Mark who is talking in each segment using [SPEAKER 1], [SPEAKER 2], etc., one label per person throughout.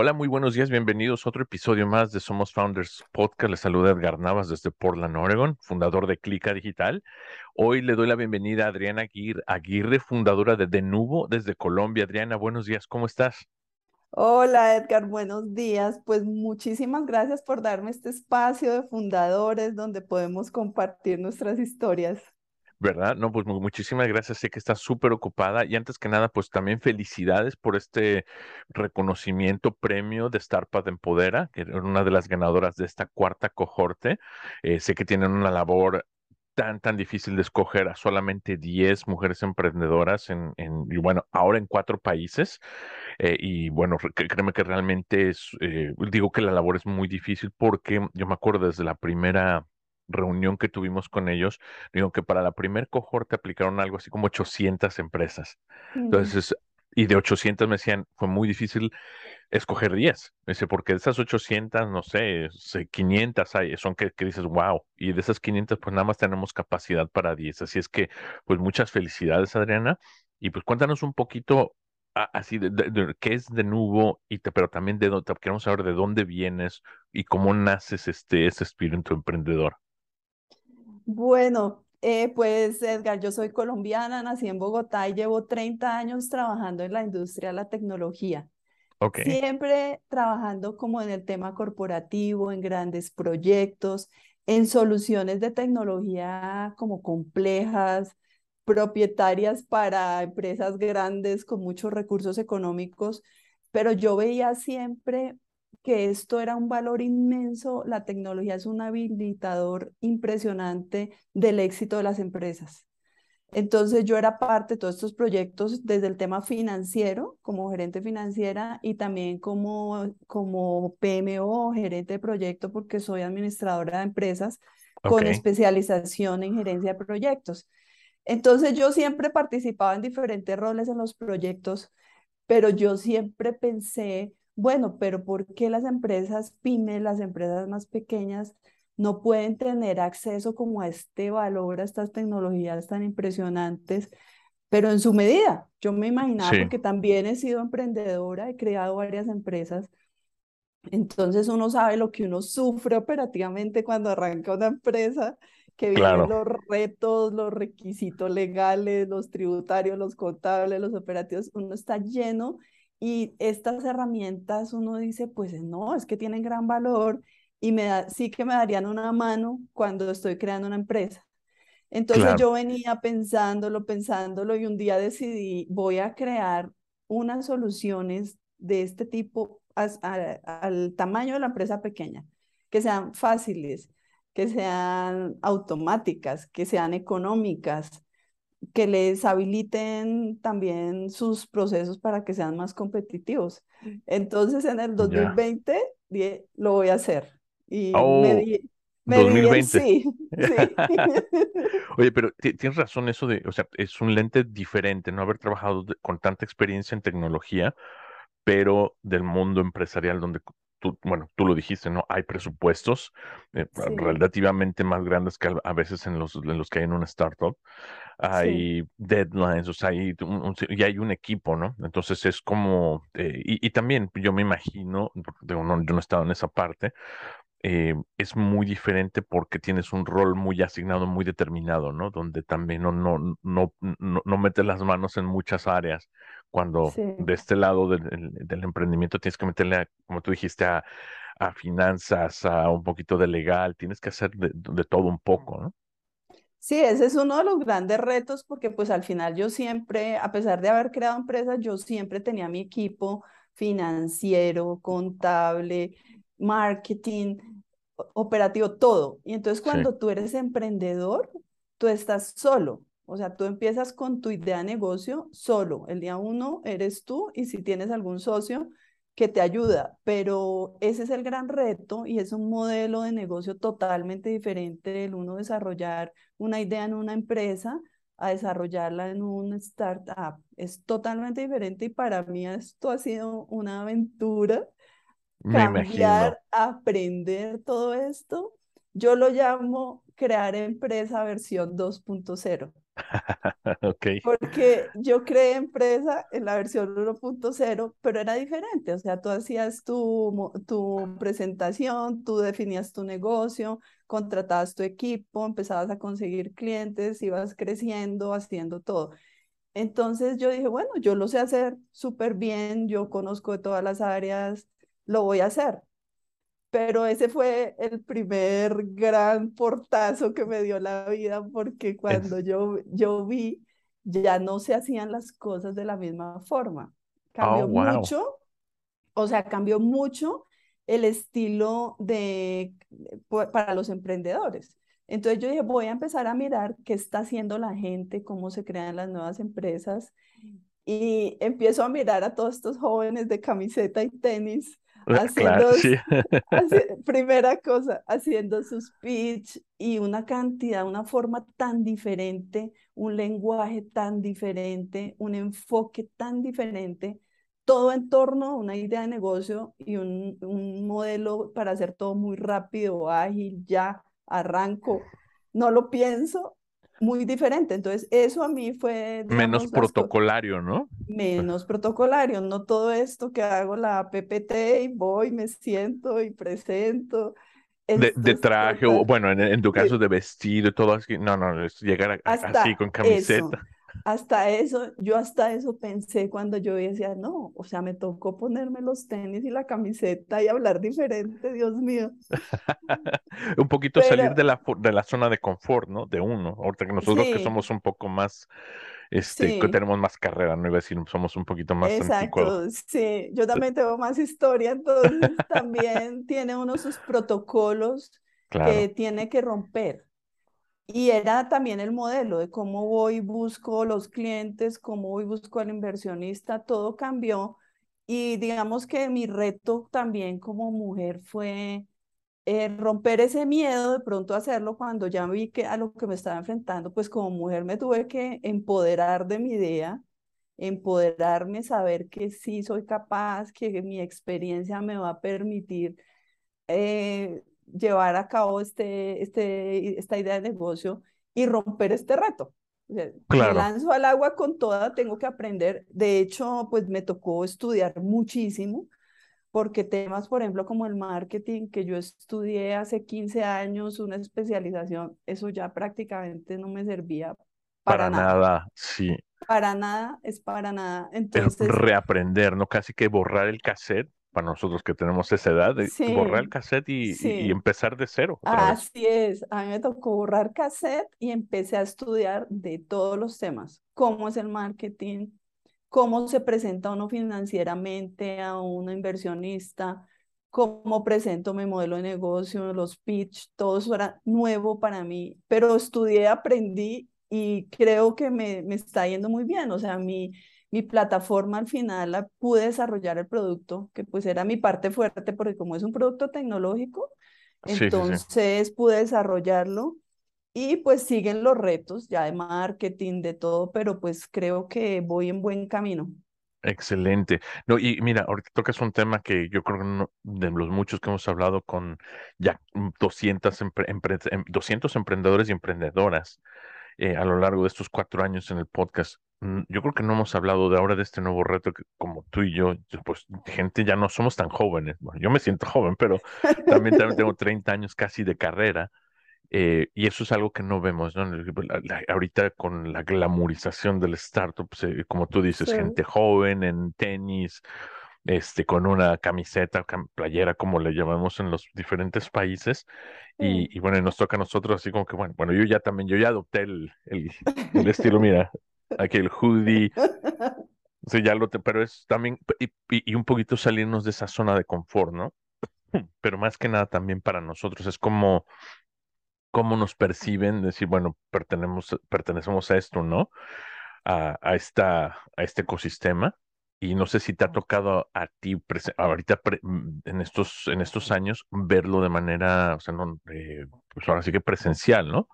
[SPEAKER 1] Hola, muy buenos días, bienvenidos a otro episodio más de Somos Founders Podcast. Les saluda Edgar Navas desde Portland, Oregon, fundador de Clica Digital. Hoy le doy la bienvenida a Adriana Aguirre, fundadora de Denuvo desde Colombia. Adriana, buenos días, ¿cómo estás?
[SPEAKER 2] Hola Edgar, buenos días. Pues muchísimas gracias por darme este espacio de fundadores donde podemos compartir nuestras historias.
[SPEAKER 1] ¿Verdad? No, pues muchísimas gracias. Sé que estás súper ocupada y antes que nada, pues también felicidades por este reconocimiento premio de Startup Empodera, que era una de las ganadoras de esta cuarta cohorte. Eh, sé que tienen una labor tan, tan difícil de escoger a solamente 10 mujeres emprendedoras en, en y bueno, ahora en cuatro países. Eh, y bueno, créeme que realmente es, eh, digo que la labor es muy difícil porque yo me acuerdo desde la primera reunión que tuvimos con ellos, digo que para la primer cohorte aplicaron algo así como 800 empresas. Entonces, y de 800 me decían, fue muy difícil escoger 10. Me dice, porque de esas 800, no sé, 500 hay, son que, que, dices, wow. Y de esas 500, pues nada más tenemos capacidad para 10. Así es que, pues muchas felicidades, Adriana. Y pues cuéntanos un poquito así de, qué es de nuevo, y te, pero también de dónde, queremos saber de dónde vienes y cómo naces este, ese espíritu emprendedor.
[SPEAKER 2] Bueno, eh, pues Edgar, yo soy colombiana, nací en Bogotá y llevo 30 años trabajando en la industria de la tecnología. Okay. Siempre trabajando como en el tema corporativo, en grandes proyectos, en soluciones de tecnología como complejas, propietarias para empresas grandes con muchos recursos económicos, pero yo veía siempre que esto era un valor inmenso, la tecnología es un habilitador impresionante del éxito de las empresas. Entonces yo era parte de todos estos proyectos desde el tema financiero, como gerente financiera y también como, como PMO, gerente de proyecto, porque soy administradora de empresas con especialización en gerencia de proyectos. Entonces yo siempre participaba en diferentes roles en los proyectos, pero yo siempre pensé bueno, pero ¿por qué las empresas pymes, las empresas más pequeñas, no pueden tener acceso como a este valor, a estas tecnologías tan impresionantes, pero en su medida? Yo me imaginaba, porque también he sido emprendedora, he creado varias empresas, entonces uno sabe lo que uno sufre operativamente cuando arranca una empresa, que vienen los retos, los requisitos legales, los tributarios, los contables, los operativos, uno está lleno y estas herramientas uno dice, pues no, es que tienen gran valor y me da, sí que me darían una mano cuando estoy creando una empresa. Entonces yo venía pensándolo, pensándolo y un día decidí, voy a crear unas soluciones de este tipo al tamaño de la empresa pequeña, que sean fáciles, que sean automáticas, que sean económicas, que les habiliten también sus procesos para que sean más competitivos. Entonces, en el 2020 lo voy a hacer. Y me
[SPEAKER 1] 2020. sí, Oye, pero tienes razón eso de, o sea, es un lente diferente, no haber trabajado con tanta experiencia en tecnología, pero del mundo empresarial donde tú, bueno, tú lo dijiste, ¿no? Hay presupuestos eh, relativamente más grandes que a, veces en los, en los que hay en una startup. Hay deadlines, o sea, hay un, y hay un equipo, ¿no? Entonces es como, eh, y, también yo me imagino, yo no, yo no he estado en esa parte, eh, es muy diferente porque tienes un rol muy asignado, muy determinado, ¿no? Donde también no, no, no, no, no metes las manos en muchas áreas cuando de este lado del, del, emprendimiento tienes que meterle, como tú dijiste, a, a, finanzas, a un poquito de legal, tienes que hacer de, de, todo un poco, ¿no?
[SPEAKER 2] Sí, ese es uno de los grandes retos porque pues al final yo siempre, a pesar de haber creado empresas, yo siempre tenía mi equipo financiero, contable, marketing, operativo, todo. Y entonces cuando tú eres emprendedor, tú estás solo. O sea, tú empiezas con tu idea de negocio solo. El día uno eres tú y si tienes algún socio que te ayuda, pero ese es el gran reto y es un modelo de negocio totalmente diferente del uno desarrollar una idea en una empresa a desarrollarla en un startup. Es totalmente diferente y para mí esto ha sido una aventura. cambiar, aprender todo esto. Yo lo llamo crear empresa versión 2.0.
[SPEAKER 1] okay.
[SPEAKER 2] Porque yo creé empresa en la versión 1.0, pero era diferente. O sea, tú hacías tu, tu presentación, tú definías tu negocio, contratabas tu equipo, empezabas a conseguir clientes, ibas creciendo, haciendo todo. Entonces yo dije, bueno, yo lo sé hacer súper bien, yo conozco de todas las áreas, lo voy a hacer pero ese fue el primer gran portazo que me dio la vida porque cuando yo, yo vi, ya no se hacían las cosas de la misma forma. Cambió oh, mucho, o sea, cambió mucho el estilo de, para los emprendedores. Entonces yo dije, voy a empezar a mirar qué está haciendo la gente, cómo se crean las nuevas empresas. Y empiezo a mirar a todos estos jóvenes de camiseta y tenis Haciendo, primera cosa, haciendo sus pitch y una cantidad, una forma tan diferente, un lenguaje tan diferente, un enfoque tan diferente, todo en torno a una idea de negocio y un, un modelo para hacer todo muy rápido, ágil, ya, arranco, no lo pienso muy diferente. Entonces, eso a mí fue...
[SPEAKER 1] Menos protocolario, ¿no?
[SPEAKER 2] Menos protocolario, no todo esto que hago la PPT y voy, me siento y presento.
[SPEAKER 1] De, traje, o bueno, en, tu caso de vestido y todo así. No, no, es llegar así con camiseta
[SPEAKER 2] hasta eso, yo hasta eso pensé cuando yo decía, no, o sea, me tocó ponerme los tenis y la camiseta y hablar diferente, Dios mío.
[SPEAKER 1] un poquito salir de la, de la zona de confort, ¿no? De uno, ahorita que nosotros que somos un poco más, este, que tenemos más carrera, no iba a decir, somos un poquito más
[SPEAKER 2] Exacto, sí, yo también tengo más historia, entonces también tiene uno sus protocolos que tiene que romper. Y era también el modelo de cómo voy, busco los clientes, cómo voy, busco al inversionista, todo cambió. Y digamos que mi reto también como mujer fue eh, romper ese miedo de pronto hacerlo cuando ya vi que a lo que me estaba enfrentando, pues como mujer me tuve que empoderar de mi idea, empoderarme, saber que sí soy capaz, que mi experiencia me va a permitir eh, llevar a cabo este, este, esta idea de negocio y romper este reto. Me lanzo al agua con toda, tengo que aprender. De hecho, pues me tocó estudiar muchísimo, porque temas, por ejemplo, como el marketing, que yo estudié hace 15 años, una especialización, eso ya prácticamente no me servía para, nada.
[SPEAKER 1] Sí.
[SPEAKER 2] Para nada, es para nada. Entonces,
[SPEAKER 1] reaprender, ¿no? Casi que borrar el cassette para nosotros que tenemos esa edad, de borrar el cassette y, empezar de cero.
[SPEAKER 2] Así es, a mí me tocó borrar cassette y empecé a estudiar de todos los temas, cómo es el marketing, cómo se presenta uno financieramente a un inversionista, cómo presento mi modelo de negocio, los pitch, todo eso era nuevo para mí, pero estudié, aprendí y creo que me, me está yendo muy bien, o sea, mi mi plataforma al final la pude desarrollar el producto, que pues era mi parte fuerte, porque como es un producto tecnológico, entonces pude desarrollarlo y pues siguen los retos ya de marketing, de todo, pero pues creo que voy en buen camino.
[SPEAKER 1] Excelente. No, y mira, ahorita tocas un tema que yo creo que de los muchos que hemos hablado con ya 200, 200 emprendedores y emprendedoras eh, a lo largo de estos cuatro años en el podcast. Mm, yo creo que no hemos hablado de ahora de este nuevo reto que como tú y yo, pues gente ya no somos tan jóvenes. Bueno, yo me siento joven, pero también, también tengo 30 años casi de carrera. Eh, y eso es algo que no vemos, ¿no? ahorita con la glamorización del startup, pues, eh, como tú dices, gente joven en tenis, este, con una camiseta, playera, como le llamamos en los diferentes países. Y, y, bueno, nos toca a nosotros así como que, bueno, bueno, yo ya también, yo ya adopté el, el, el estilo, mira, aquí el hoodie. Sí, ya lo te, pero es también, y, y, un poquito salirnos de esa zona de confort, ¿no? Pero más que nada también para nosotros es como cómo nos perciben, decir, bueno, pertenecemos, pertenecemos a esto, ¿no? A, a, esta, a este ecosistema y no sé si te ha tocado a ti ahorita mm, en estos, en estos años verlo de manera, o sea, no, eh, pues ahora sí que presencial, ¿no?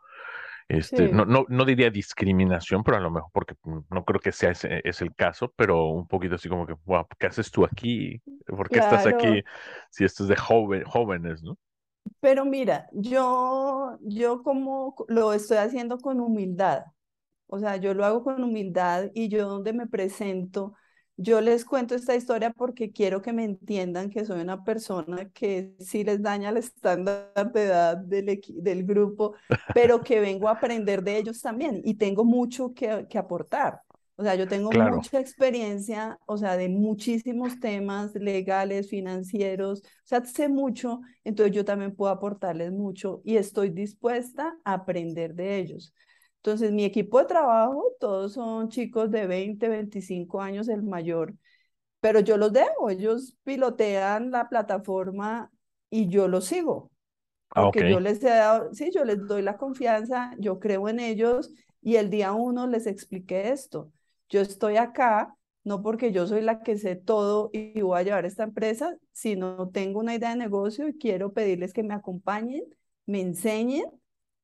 [SPEAKER 1] Este, no, no, no diría discriminación, pero a lo mejor porque mm, no creo que sea ese es el caso, pero un poquito así como que, wow, ¿qué haces tú aquí? ¿Por qué estás aquí si esto es de joven, jóvenes, ¿no?
[SPEAKER 2] Pero mira, yo, yo como lo estoy haciendo con humildad, o sea, yo lo hago con humildad y yo donde me presento, yo les cuento esta historia porque quiero que me entiendan que soy una persona que sí les daña el estándar de edad del, del grupo, pero que vengo a aprender de ellos también y tengo mucho que, que aportar. O sea, yo tengo mucha experiencia, o sea, de muchísimos temas legales, financieros, o sea, sé mucho, entonces yo también puedo aportarles mucho y estoy dispuesta a aprender de ellos. Entonces, mi equipo de trabajo, todos son chicos de 20, 25 años, el mayor, pero yo los dejo, ellos pilotean la plataforma y yo los sigo. Ah, porque yo les he dado, sí, yo les doy la confianza, yo creo en ellos y el día uno les expliqué esto. Yo estoy acá no porque yo soy la que sé todo y voy a llevar esta empresa, sino tengo una idea de negocio y quiero pedirles que me acompañen, me enseñen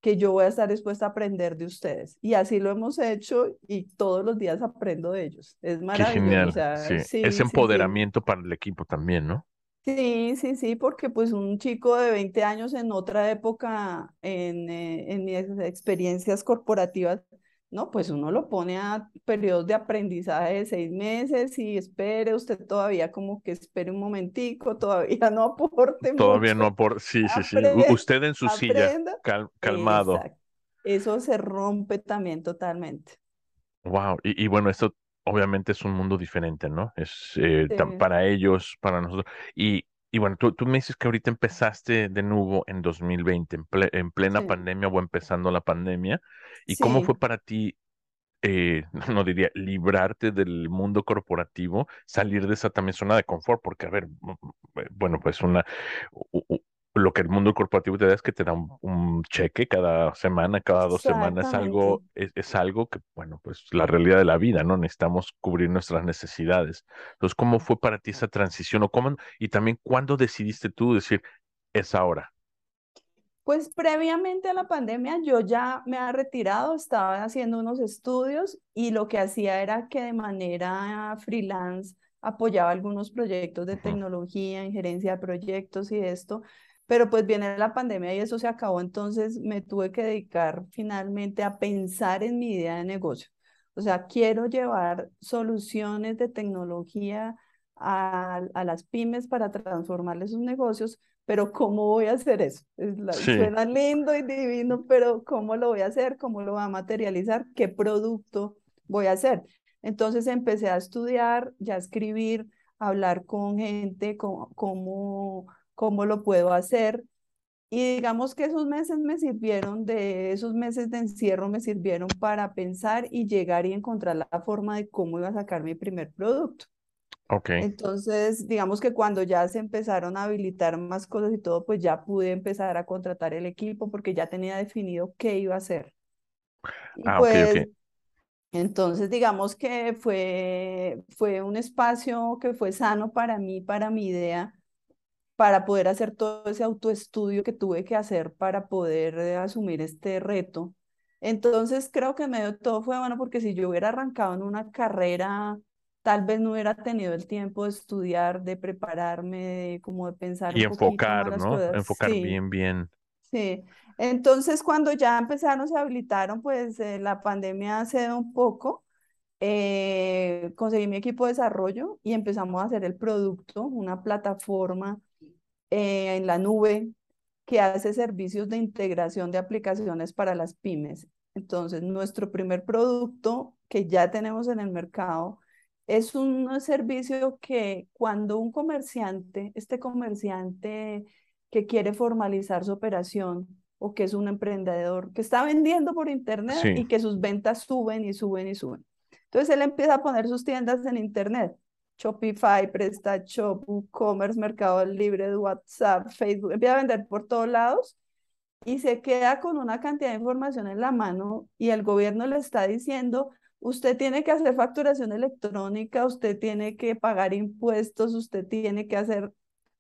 [SPEAKER 2] que yo voy a estar dispuesta a aprender de ustedes. Y así lo hemos hecho y todos los días aprendo de ellos. Es maravilloso.
[SPEAKER 1] es empoderamiento para el equipo también, ¿no?
[SPEAKER 2] Sí, sí, sí, porque pues un chico de 20 años en otra época, en, eh, en mis experiencias corporativas, no, pues uno lo pone a periodos de aprendizaje de seis meses y espere usted todavía como que espere un momentico, todavía no aporte.
[SPEAKER 1] Todavía no aporte, sí, sí, sí. Usted en su silla, calmado.
[SPEAKER 2] Eso se rompe también totalmente.
[SPEAKER 1] Wow, y, bueno, esto obviamente es un mundo diferente, ¿no? Es eh, para ellos, para nosotros. Y, y bueno, tú, tú, me dices que ahorita empezaste de nuevo en 2020, en, en plena pandemia o empezando la pandemia. ¿Y cómo fue para ti, eh, no diría, librarte del mundo corporativo, salir de esa también zona de confort? Porque, a ver, eh, bueno, pues una, lo que el mundo corporativo te da es que te da un, cheque cada semana, cada dos semanas, es algo, es, algo que, bueno, pues la realidad de la vida, ¿no? Necesitamos cubrir nuestras necesidades. Entonces, ¿cómo fue para ti esa transición? O cómo, y también, ¿cuándo decidiste tú decir, es ahora?
[SPEAKER 2] Pues previamente a la pandemia yo ya me había retirado, estaba haciendo unos estudios y lo que hacía era que de manera freelance apoyaba algunos proyectos de tecnología, injerencia de proyectos y esto, pero pues viene la pandemia y eso se acabó, entonces me tuve que dedicar finalmente a pensar en mi idea de negocio. O sea, quiero llevar soluciones de tecnología a, a las pymes para transformarles sus negocios, pero ¿cómo voy a hacer eso? Suena lindo y divino, pero ¿cómo lo voy a hacer? ¿Cómo lo voy a materializar? ¿Qué producto voy a hacer? Entonces empecé a estudiar, ya a escribir, a hablar con gente, cómo, cómo cómo lo puedo hacer. Y digamos que esos meses me sirvieron, de esos meses de encierro me sirvieron para pensar y llegar y encontrar la forma de cómo iba a sacar mi primer producto.
[SPEAKER 1] Ok.
[SPEAKER 2] Entonces, digamos que cuando ya se empezaron a habilitar más cosas y todo, pues ya pude empezar a contratar el equipo porque ya tenía definido qué iba a hacer. ah, pues, Entonces, digamos que fue, fue un espacio que fue sano para mí, para mi idea para poder hacer todo ese autoestudio que tuve que hacer para poder eh, asumir este reto. Entonces creo que medio todo fue bueno porque si yo hubiera arrancado en una carrera, tal vez no hubiera tenido el tiempo de estudiar, de prepararme, de, como de pensar.
[SPEAKER 1] Y enfocar, ¿no? Enfocar bien, bien.
[SPEAKER 2] Sí. Entonces cuando ya empezaron, se habilitaron, pues eh, la pandemia cede un poco. Eh, conseguí mi equipo de desarrollo y empezamos a hacer el producto, una plataforma eh, en la nube que hace servicios de integración de aplicaciones para las pymes. Entonces, nuestro primer producto que ya tenemos en el mercado es un servicio que cuando un comerciante, este comerciante que quiere formalizar su operación o que es un emprendedor que está vendiendo por internet y que sus ventas suben y suben y suben. Entonces él empieza a poner sus tiendas en internet Shopify, PrestaShop, WooCommerce, Mercado Libre, WhatsApp, Facebook, empieza a vender por todos lados y se queda con una cantidad de información en la mano y el gobierno le está diciendo, usted tiene que hacer facturación electrónica, usted tiene que pagar impuestos, usted tiene que hacer,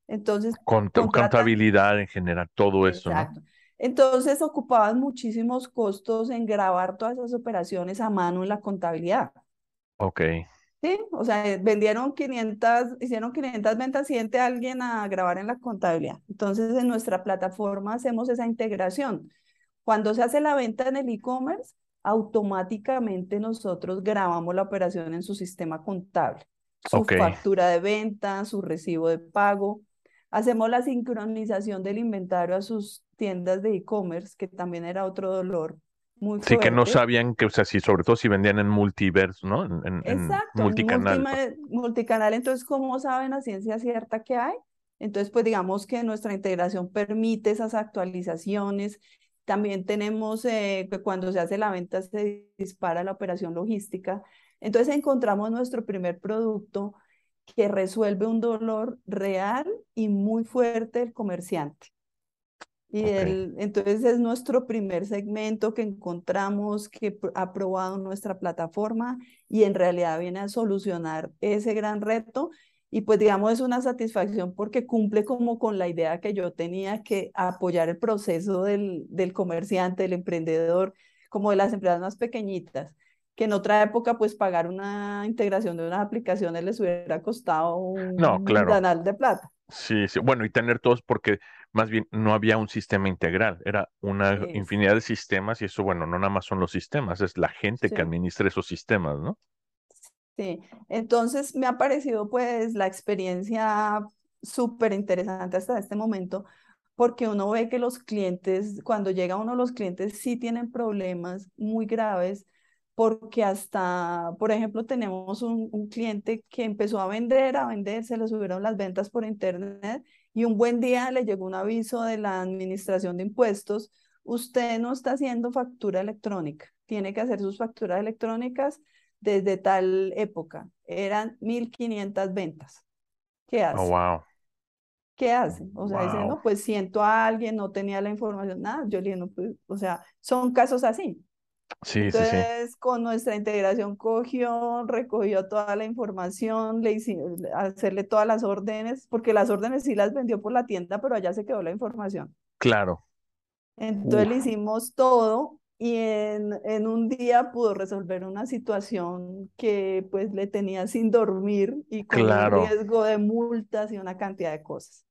[SPEAKER 2] entonces...
[SPEAKER 1] contabilidad en general, todo eso, ¿no?
[SPEAKER 2] Entonces ocupaban muchísimos costos en grabar todas esas operaciones a mano en la contabilidad.
[SPEAKER 1] Ok.
[SPEAKER 2] Sí, o sea, vendieron 500, hicieron 500 ventas, siente alguien a grabar en la contabilidad. Entonces, en nuestra plataforma hacemos esa integración. Cuando se hace la venta en el e-commerce, automáticamente nosotros grabamos la operación en su sistema contable. Su factura de venta, su recibo de pago. Hacemos la sincronización del inventario a sus tiendas de e-commerce, que también era otro dolor muy.
[SPEAKER 1] Sí, que no sabían que, o sea, si, sobre todo si vendían en multiverso, ¿no? En,
[SPEAKER 2] Exacto, multicanal. multicanal, entonces, ¿cómo saben a ciencia cierta que hay? Entonces, pues digamos que nuestra integración permite esas actualizaciones también tenemos eh, que cuando se hace la venta se dispara la operación logística. Entonces encontramos nuestro primer producto que resuelve un dolor real y muy fuerte del comerciante. Y entonces es nuestro primer segmento que encontramos que ha probado nuestra plataforma y en realidad viene a solucionar ese gran reto y pues digamos es una satisfacción porque cumple como con la idea que yo tenía que apoyar el proceso del, del comerciante, del emprendedor, como de las empresas más pequeñitas, que en otra época pues pagar una integración de unas aplicaciones les hubiera costado un
[SPEAKER 1] no, claro.
[SPEAKER 2] de plata.
[SPEAKER 1] Sí, sí, bueno, y tener todos porque más bien no había un sistema integral, era una infinidad de sistemas y eso, bueno, no nada más son los sistemas, es la gente que administra esos sistemas, ¿no?
[SPEAKER 2] Sí, entonces me ha parecido pues la experiencia súper interesante hasta este momento, porque uno ve que los clientes, cuando llega uno, los clientes sí tienen problemas muy graves, porque hasta, por ejemplo, tenemos un, un cliente que empezó a vender, a vender, se le subieron las ventas por internet y un buen día le llegó un aviso de la administración de impuestos, usted no está haciendo factura electrónica, tiene que hacer sus facturas electrónicas desde tal época. Eran 1500 ventas. ¿Qué hace?
[SPEAKER 1] Oh, wow.
[SPEAKER 2] ¿Qué hace? O sea, dice, no, pues siento a alguien, no tenía la información, nada. Yo le digo, no, pues, o sea, son casos así.
[SPEAKER 1] Sí,
[SPEAKER 2] Entonces,
[SPEAKER 1] sí,
[SPEAKER 2] con nuestra integración cogió, recogió toda la información, le hicimos hacerle todas las órdenes, porque las órdenes sí las vendió por la tienda, pero allá se quedó la información.
[SPEAKER 1] Claro.
[SPEAKER 2] Entonces le hicimos todo y en, en, un día pudo resolver una situación que pues le tenía sin dormir y con riesgo de multas y una cantidad de cosas.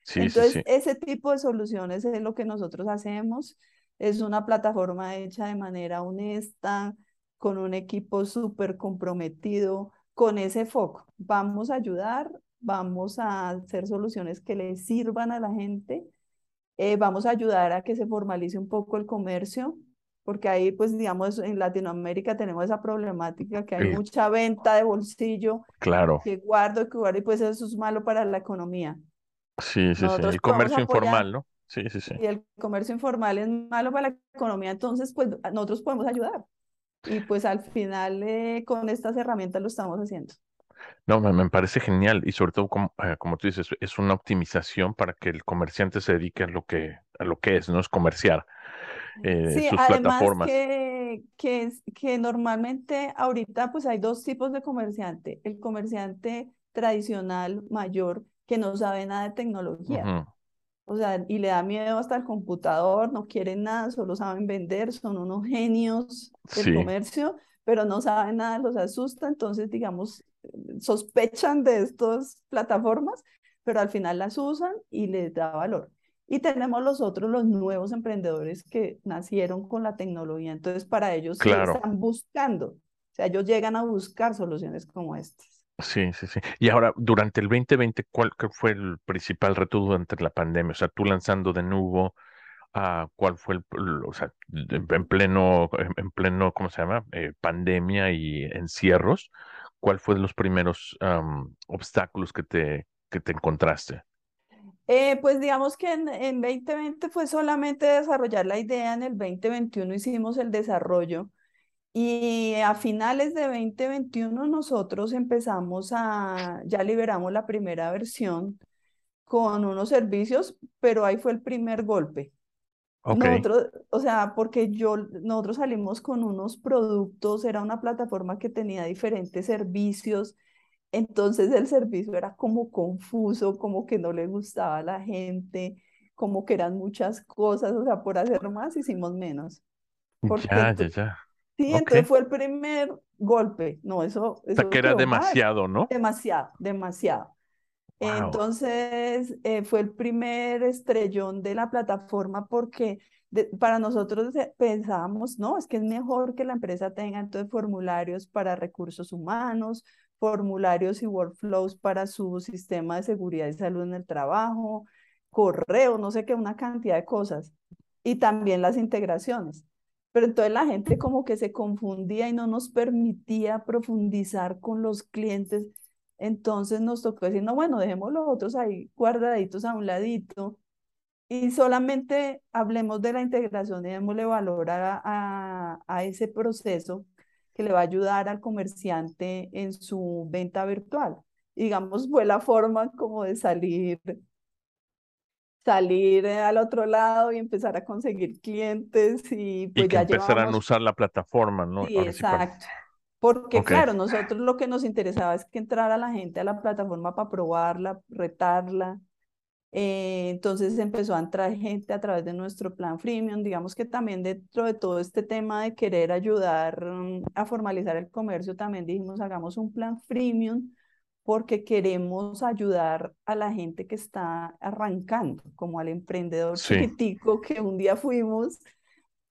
[SPEAKER 1] Sí,
[SPEAKER 2] Entonces,
[SPEAKER 1] sí, sí.
[SPEAKER 2] ese tipo de soluciones es lo que nosotros hacemos. Es una plataforma hecha de manera honesta, con un equipo súper comprometido, con ese foco. Vamos a ayudar, vamos a hacer soluciones que le sirvan a la gente, eh, vamos a ayudar a que se formalice un poco el comercio, porque ahí, pues, digamos, en Latinoamérica tenemos esa problemática que hay mucha venta de bolsillo.
[SPEAKER 1] Claro.
[SPEAKER 2] Que guardo, que guardo, y pues eso es malo para la economía.
[SPEAKER 1] Sí, sí, sí. El comercio informal, ¿no? Sí, sí, sí.
[SPEAKER 2] Y el comercio informal es malo para la economía, entonces, pues, nosotros podemos ayudar. Y pues al final, eh, con estas herramientas lo estamos haciendo.
[SPEAKER 1] No, me, me parece genial y sobre todo, como, eh, como tú dices, es una optimización para que el comerciante se dedique a lo que, a lo que es, no es comerciar eh,
[SPEAKER 2] sí,
[SPEAKER 1] sus
[SPEAKER 2] además
[SPEAKER 1] plataformas.
[SPEAKER 2] que, que, que normalmente ahorita pues hay dos tipos de comerciante. El comerciante tradicional mayor que no sabe nada de tecnología. O sea, y le da miedo hasta el computador, no quieren nada, solo saben vender, son unos genios del
[SPEAKER 1] Sí,
[SPEAKER 2] comercio, pero no saben nada, los asusta, entonces, digamos, sospechan de estas plataformas, pero al final las usan y les da valor. Y tenemos los otros, los nuevos emprendedores que nacieron con la tecnología. Entonces, para ellos
[SPEAKER 1] claro.
[SPEAKER 2] están buscando. O sea, ellos llegan a buscar soluciones como estas.
[SPEAKER 1] Sí, sí, sí. Y ahora, durante el 2020, ¿cuál fue el principal reto durante la pandemia? O sea, tú lanzando de nuevo, ah, ¿cuál fue el, o sea, en en pleno, en en pleno, ¿cómo se llama? Eh, pandemia y encierros, ¿cuál fue los primeros obstáculos que te, que te encontraste?
[SPEAKER 2] Eh, pues digamos que en, en 2020 fue solamente desarrollar la idea, en el 2021 hicimos el desarrollo y a finales de 2021 nosotros empezamos a, ya liberamos la primera versión con unos servicios, pero ahí fue el primer golpe. Nosotros, o sea, porque yo, nosotros salimos con unos productos, era una plataforma que tenía diferentes servicios, entonces el servicio era como confuso, como que no le gustaba a la gente, como que eran muchas cosas, o sea, por hacer más hicimos menos.
[SPEAKER 1] ya, ya, ya.
[SPEAKER 2] Sí, entonces fue el primer golpe. No, eso.
[SPEAKER 1] O sea, que era demasiado, ¿no?
[SPEAKER 2] Demasiado, demasiado. Entonces, eh, fue el primer estrellón de la plataforma porque para nosotros pensábamos, no, es que es mejor que la empresa tenga entonces formularios para recursos humanos, formularios y workflows para su sistema de seguridad y salud en el trabajo, correo, no sé qué, una cantidad de cosas. Y también las integraciones. Pero entonces la gente como que se confundía y no nos permitía profundizar con los clientes. Entonces nos tocó decir, no, bueno, dejemos los otros ahí guardaditos a un ladito y solamente hablemos de la integración y démosle valor a, a, ese proceso que le va a ayudar al comerciante en su venta virtual. digamos, fue la forma como de salir salir al otro lado y empezar a conseguir clientes y pues
[SPEAKER 1] y que empezaran a usar la plataforma, ¿no?
[SPEAKER 2] Sí, exacto. Porque claro, nosotros lo que nos interesaba es que entrara la gente a la plataforma para probarla, retarla. Eh, entonces empezó a entrar gente a través de nuestro plan freemium. Digamos que también dentro de todo este tema de querer ayudar mm, a formalizar el comercio, también dijimos, hagamos un plan freemium porque queremos ayudar a la gente que está arrancando, como al emprendedor chiquitico que un día fuimos,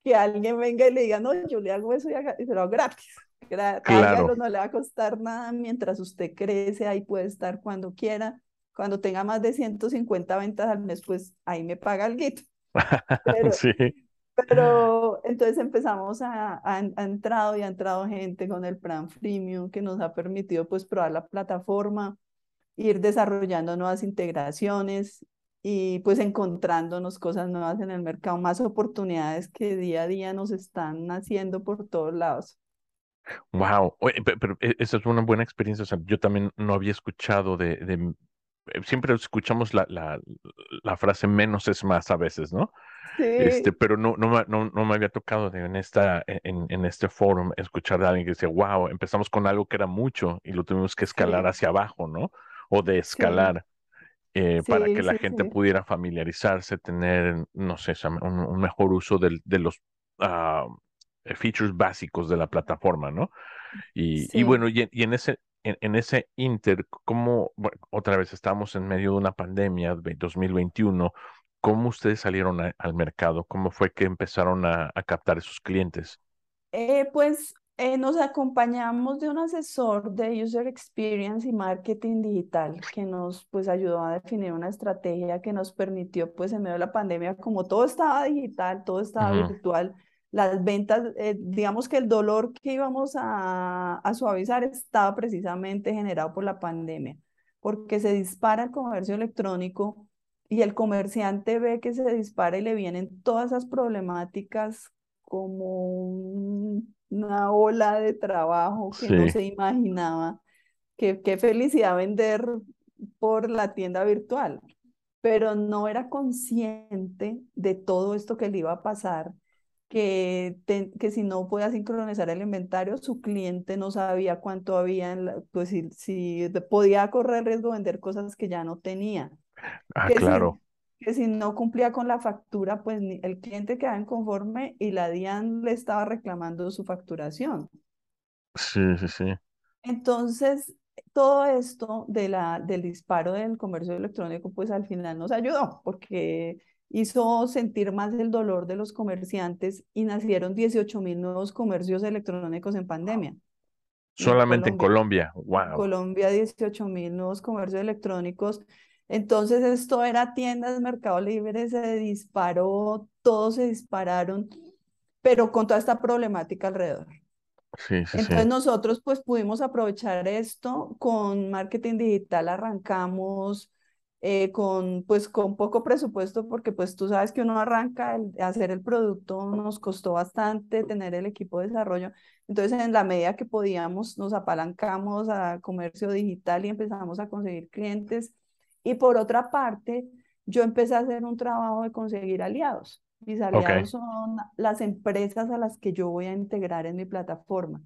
[SPEAKER 2] que alguien venga y le diga, no, yo le hago eso y, se lo hago gratis. Claro. no le va a costar nada mientras usted crece, ahí puede estar cuando quiera. Cuando tenga más de 150 ventas al mes, pues ahí me paga el guito. sí. Pero entonces empezamos a, a, entrado y ha entrado gente con el plan freemium que nos ha permitido pues probar la plataforma, ir desarrollando nuevas integraciones y pues encontrándonos cosas nuevas en el mercado, más oportunidades que día a día nos están haciendo por todos lados.
[SPEAKER 1] Wow, pero, e, esa es una buena experiencia. O sea, yo también no había escuchado de, de eh, siempre escuchamos la, la, la, frase menos es más a veces, ¿no? Este, pero no, no, no, no me había tocado en, esta, en, en este foro escuchar a alguien que decía, wow, empezamos con algo que era mucho y lo tuvimos que escalar hacia abajo, ¿no? O de escalar. Eh, para que la gente pudiera familiarizarse, tener, no sé, un, mejor uso de, de los uh, features básicos de la plataforma, ¿no? Y, y bueno, y, y, en ese, en, en, ese inter, como, bueno, otra vez estamos en medio de una pandemia, 2021, ¿Cómo ustedes salieron al mercado? ¿Cómo fue que empezaron a, captar esos clientes?
[SPEAKER 2] Eh, pues eh, nos acompañamos de un asesor de User Experience y Marketing Digital que nos pues ayudó a definir una estrategia que nos permitió pues en medio de la pandemia, como todo estaba digital, todo estaba virtual, las ventas, eh, digamos que el dolor que íbamos a, a suavizar estaba precisamente generado por la pandemia, porque se dispara el comercio electrónico y el comerciante ve que se dispara y le vienen todas esas problemáticas como una ola de trabajo que no se imaginaba. Qué, qué felicidad vender por la tienda virtual, pero no era consciente de todo esto que le iba a pasar, que, que si no podía sincronizar el inventario, su cliente no sabía cuánto había, pues si, si podía correr riesgo de vender cosas que ya no tenía.
[SPEAKER 1] Ah, claro.
[SPEAKER 2] que si no cumplía con la factura, pues el cliente quedaba inconforme y la DIAN le estaba reclamando su facturación.
[SPEAKER 1] Sí, sí, sí.
[SPEAKER 2] Entonces, todo esto de la, del disparo del comercio electrónico, pues al final nos ayudó, porque hizo sentir más el dolor de los comerciantes y nacieron 18 mil nuevos comercios electrónicos en pandemia.
[SPEAKER 1] Solamente en Colombia, wow. En
[SPEAKER 2] Colombia, 18 mil nuevos comercios electrónicos entonces esto era tiendas, Mercado Libre se disparó, todos se dispararon, pero con toda esta problemática alrededor.
[SPEAKER 1] Sí, sí,
[SPEAKER 2] Entonces nosotros pues pudimos aprovechar esto con marketing digital, arrancamos eh, con pues con poco presupuesto porque pues tú sabes que uno arranca, el, hacer el producto nos costó bastante, tener el equipo de desarrollo. Entonces en la medida que podíamos nos apalancamos a comercio digital y empezamos a conseguir clientes y por otra parte, yo empecé a hacer un trabajo de conseguir aliados. Mis aliados son las empresas a las que yo voy a integrar en mi plataforma.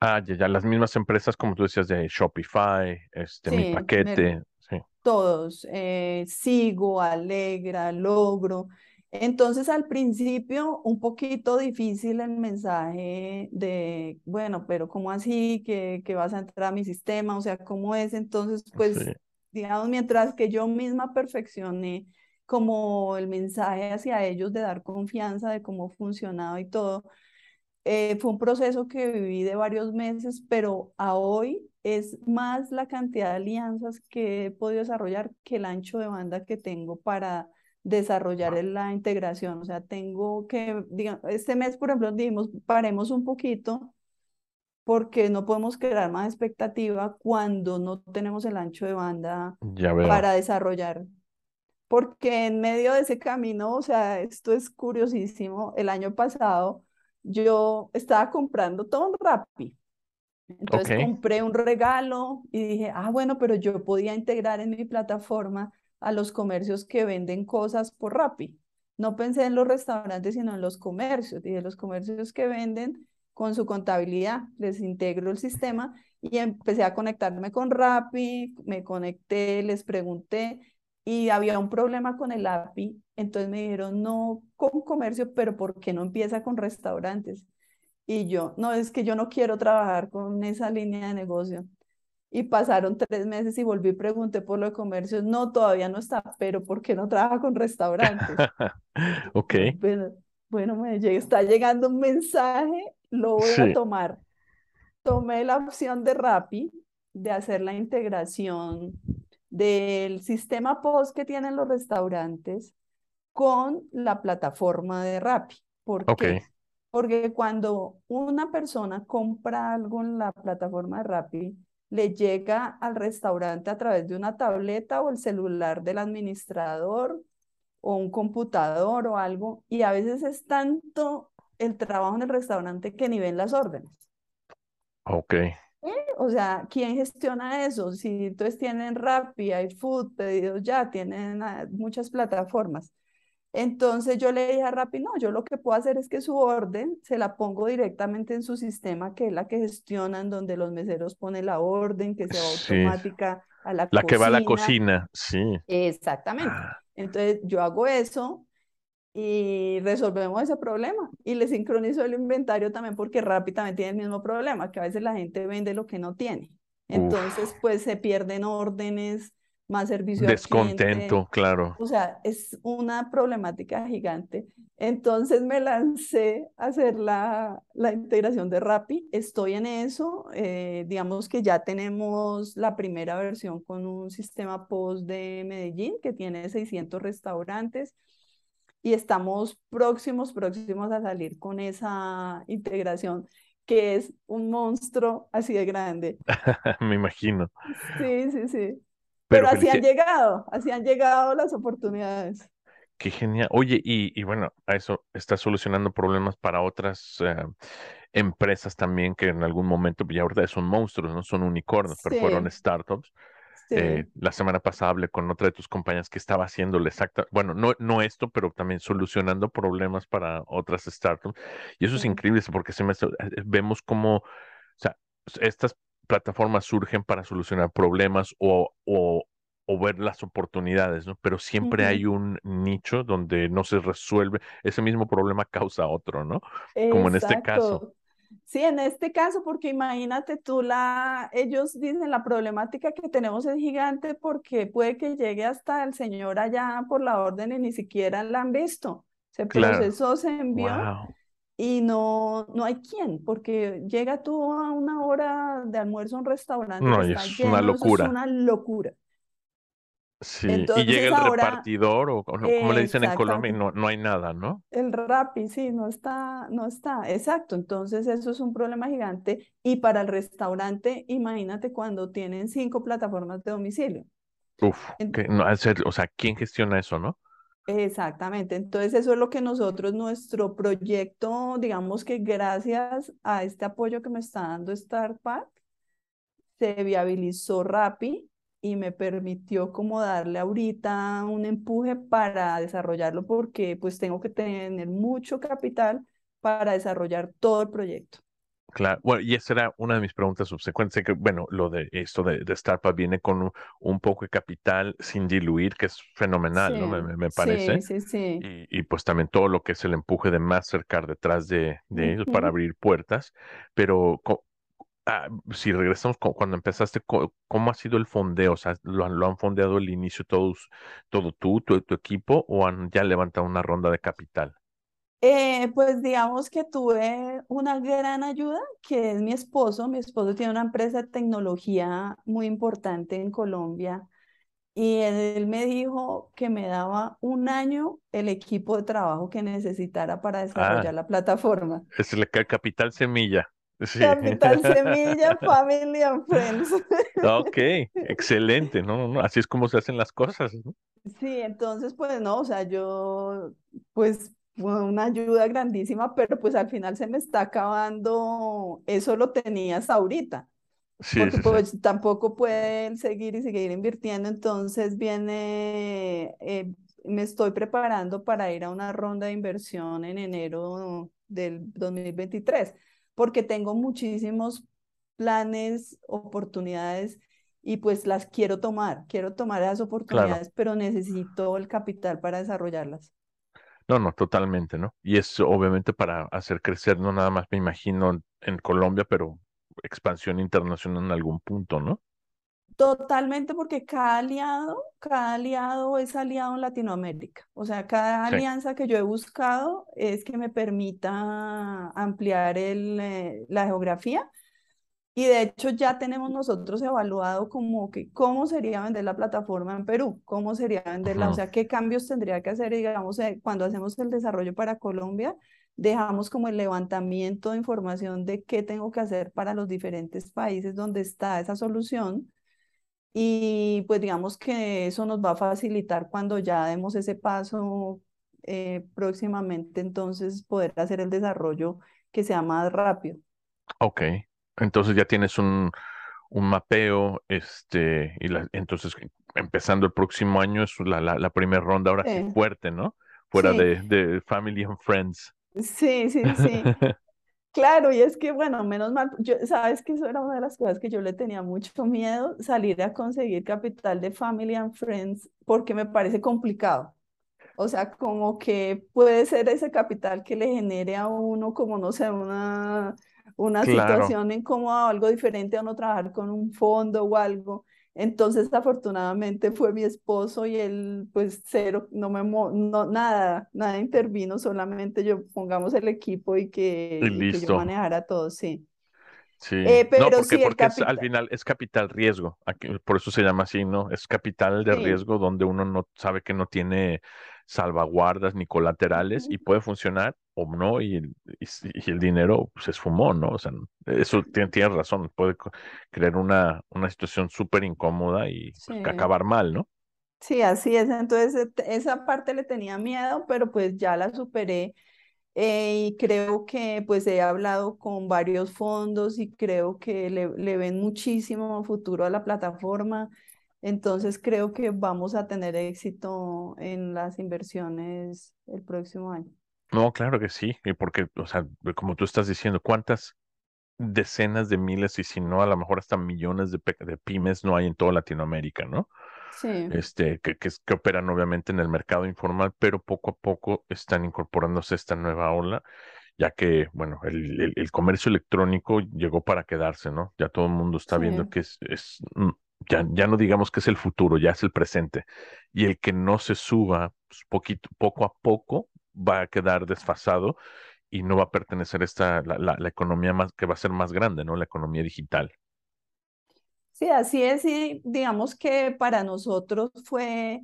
[SPEAKER 1] Ah, ya, ya, las mismas empresas como tú decías de Shopify, este, mi paquete, sí.
[SPEAKER 2] Todos, eh, Sigo, Alegra, Logro. Entonces al principio un poquito difícil el mensaje de, bueno, pero ¿cómo así que, que vas a entrar a mi sistema? O sea, ¿cómo es? Entonces, pues, digamos, mientras que yo misma perfeccioné como el mensaje hacia ellos de dar confianza de cómo funcionaba y todo, eh, fue un proceso que viví de varios meses, pero a hoy es más la cantidad de alianzas que he podido desarrollar que el ancho de banda que tengo para desarrollar la integración. O sea, tengo que, digamos, este mes, por ejemplo, dijimos, paremos un poquito porque no podemos crear más expectativa cuando no tenemos el ancho de banda para desarrollar. Porque en medio de ese camino, o sea, esto es curiosísimo, el año pasado yo estaba comprando todo en Rappi. Entonces compré un regalo y dije, ah, bueno, pero yo podía integrar en mi plataforma a los comercios que venden cosas por Rappi. No pensé en los restaurantes, sino en los comercios. Dije, los comercios que venden con su contabilidad, les integro el sistema y empecé a conectarme con Rappi, me conecté, les pregunté y había un problema con el API. Entonces me dijeron, no con comercio, pero ¿por qué no empieza con restaurantes? Y yo, no, es que yo no quiero trabajar con esa línea de negocio y pasaron tres meses y volví y pregunté por lo de comercio. No, todavía no está, pero ¿por qué no trabaja con restaurantes?
[SPEAKER 1] ok.
[SPEAKER 2] Bueno, bueno, me está llegando un mensaje, lo voy a tomar. Tomé la opción de Rappi de hacer la integración del sistema POS que tienen los restaurantes con la plataforma de Rappi. ¿Por qué? Porque cuando una persona compra algo en la plataforma de Rappi, le llega al restaurante a través de una tableta o el celular del administrador o un computador o algo, y a veces es tanto el trabajo en el restaurante que ni ven las órdenes.
[SPEAKER 1] Ok.
[SPEAKER 2] O sea, ¿quién gestiona eso? Si entonces tienen Rappi, iFood, pedidos ya, tienen ah, muchas plataformas. Entonces yo le dije a Rappi, no, yo lo que puedo hacer es que su orden se la pongo directamente en su sistema, que es la que gestionan, donde los meseros ponen la orden, que se va automática a la,
[SPEAKER 1] cocina. La que va a la cocina, sí.
[SPEAKER 2] Exactamente. Ah. Entonces yo hago eso y resolvemos ese problema. Y le sincronizo el inventario también porque Rappi también tiene el mismo problema, que a veces la gente vende lo que no tiene. Entonces, pues se pierden órdenes, más servicio
[SPEAKER 1] Descontento, claro.
[SPEAKER 2] O sea, es una problemática gigante. Entonces me lancé a hacer la, la integración de Rappi. Estoy en eso. Eh, digamos que ya tenemos la primera versión con un sistema post de Medellín que tiene 600 restaurantes y estamos próximos, próximos a salir con esa integración que es un monstruo así de grande.
[SPEAKER 1] Me imagino.
[SPEAKER 2] Sí, sí, sí. Pero, así han llegado, así han llegado las oportunidades.
[SPEAKER 1] Qué genial. Oye, y, bueno, a eso está solucionando problemas para otras eh, empresas también que en algún momento, ya ahorita son monstruos, no son unicornios, pero fueron startups. Eh, la semana pasada hablé con otra de tus compañías que estaba haciéndole exacta, bueno, no, no esto, pero también solucionando problemas para otras startups. Y eso es increíble porque se me, eh, vemos como, o sea, estas plataformas surgen para solucionar problemas o, o, o ver las oportunidades, ¿no? Pero siempre hay un nicho donde no se resuelve, ese mismo problema causa otro, ¿no? Como en este caso.
[SPEAKER 2] Sí, en este caso, porque imagínate tú, la, ellos dicen la problemática que tenemos es gigante porque puede que llegue hasta el señor allá por la orden y ni siquiera la han visto. Se procesó, se envió y no, no hay quien, porque llega tú a una hora de almuerzo a un restaurante.
[SPEAKER 1] No, es una locura.
[SPEAKER 2] es una locura.
[SPEAKER 1] Sí, y llega el repartidor, o como le dicen en Colombia, no, no hay nada, ¿no?
[SPEAKER 2] El Rappi, sí, no está, no está, exacto. Entonces, eso es un problema gigante. Y para el restaurante, imagínate cuando tienen cinco plataformas de domicilio.
[SPEAKER 1] Uf, no, o sea, ¿quién gestiona eso, no?
[SPEAKER 2] Exactamente, entonces eso es lo que nosotros, nuestro proyecto, digamos que gracias a este apoyo que me está dando Startpack, se viabilizó Rappi y me permitió como darle ahorita un empuje para desarrollarlo porque pues tengo que tener mucho capital para desarrollar todo el proyecto.
[SPEAKER 1] Claro, bueno, y esa era una de mis preguntas subsecuentes, que bueno, lo de esto de, de Startup viene con un, poco de capital sin diluir, que es fenomenal, ¿no? Me, parece.
[SPEAKER 2] Sí, sí, sí.
[SPEAKER 1] Y, pues también todo lo que es el empuje de Mastercard detrás de, de ellos para abrir puertas, pero ah, si regresamos cuando empezaste, ¿cómo ha sido el fondeo? O sea, ¿lo han, lo han fondeado al inicio todos, todo tú, tu, tu equipo, o han ya levantado una ronda de capital?
[SPEAKER 2] Eh, pues digamos que tuve una gran ayuda, que es mi esposo. Mi esposo tiene una empresa de tecnología muy importante en Colombia y él me dijo que me daba un año el equipo de trabajo que necesitara para desarrollar ah. la plataforma.
[SPEAKER 1] Es el capital semilla.
[SPEAKER 2] Capital Semilla, Family and Friends.
[SPEAKER 1] Ok, excelente, ¿no? ¿no? Así es como se hacen las cosas. ¿no?
[SPEAKER 2] Sí, entonces, pues no, o sea, yo, pues una ayuda grandísima, pero pues al final se me está acabando, eso lo tenías ahorita. porque pues tampoco pueden seguir y seguir invirtiendo, entonces viene, eh, me estoy preparando para ir a una ronda de inversión en enero del 2023, porque tengo muchísimos planes, oportunidades y pues las quiero tomar, quiero tomar esas oportunidades, pero necesito el capital para desarrollarlas.
[SPEAKER 1] No, no, totalmente, ¿no? Y es obviamente para hacer crecer, no nada más me imagino en Colombia, pero expansión internacional en algún punto, ¿no?
[SPEAKER 2] Totalmente, porque cada aliado, cada aliado es aliado en Latinoamérica. O sea, cada alianza que yo he buscado es que me permita ampliar el, eh, la geografía y de hecho ya tenemos nosotros evaluado como que cómo sería vender la plataforma en Perú, cómo sería venderla, o sea, qué cambios tendría que hacer, digamos, eh, cuando hacemos el desarrollo para Colombia, dejamos como el levantamiento de información de qué tengo que hacer para los diferentes países donde está esa solución. Y pues digamos que eso nos va a facilitar cuando ya demos ese paso eh, próximamente, entonces poder hacer el desarrollo que sea más rápido.
[SPEAKER 1] Ok. Entonces ya tienes un, un mapeo, este, y entonces empezando el próximo año es la, la, primera ronda ahora sí. fuerte, ¿no? Fuera de, de Family and Friends.
[SPEAKER 2] Sí, sí, sí. Claro, y es que, bueno, menos mal, yo, sabes que eso era una de las cosas que yo le tenía mucho miedo, salir a conseguir capital de Family and Friends, porque me parece complicado. O sea, como que puede ser ese capital que le genere a uno, como no sé, una, una situación incómoda o algo diferente a no trabajar con un fondo o algo. Entonces, afortunadamente fue mi esposo y él, pues cero, no me, no, nada, nada intervino, solamente yo pongamos el equipo y que, yo manejara todo, sí.
[SPEAKER 1] Sí, eh, pero no, porque, porque al final es capital riesgo, por eso se llama así, ¿no? Es capital de riesgo donde uno no sabe que no tiene salvaguardas ni colaterales y puede funcionar o no y, y, el dinero se esfumó, ¿no? O sea, eso tiene, razón, puede crear una, una situación súper incómoda y pues, acabar mal, ¿no?
[SPEAKER 2] Sí, así es. Entonces, esa parte le tenía miedo, pero pues ya la superé. Eh, y creo que pues he hablado con varios fondos y creo que le, le ven muchísimo futuro a la plataforma. Entonces creo que vamos a tener éxito en las inversiones el próximo año.
[SPEAKER 1] No, claro que sí, y porque, o sea, como tú estás diciendo, ¿cuántas decenas de miles y si no, a lo mejor hasta millones de, pymes no hay en toda Latinoamérica, ¿no?
[SPEAKER 2] Sí.
[SPEAKER 1] Este, que, que, que, operan obviamente en el mercado informal, pero poco a poco están incorporándose esta nueva ola, ya que, bueno, el, el, comercio electrónico llegó para quedarse, ¿no? Ya todo el mundo está viendo que es, es mm, ya, ya no digamos que es el futuro, ya es el presente. Y el que no se suba pues, poquito, poco a poco va a quedar desfasado y no va a pertenecer esta, la, la, economía más, que va a ser más grande, ¿no? La economía digital.
[SPEAKER 2] Sí, así es, y digamos que para nosotros fue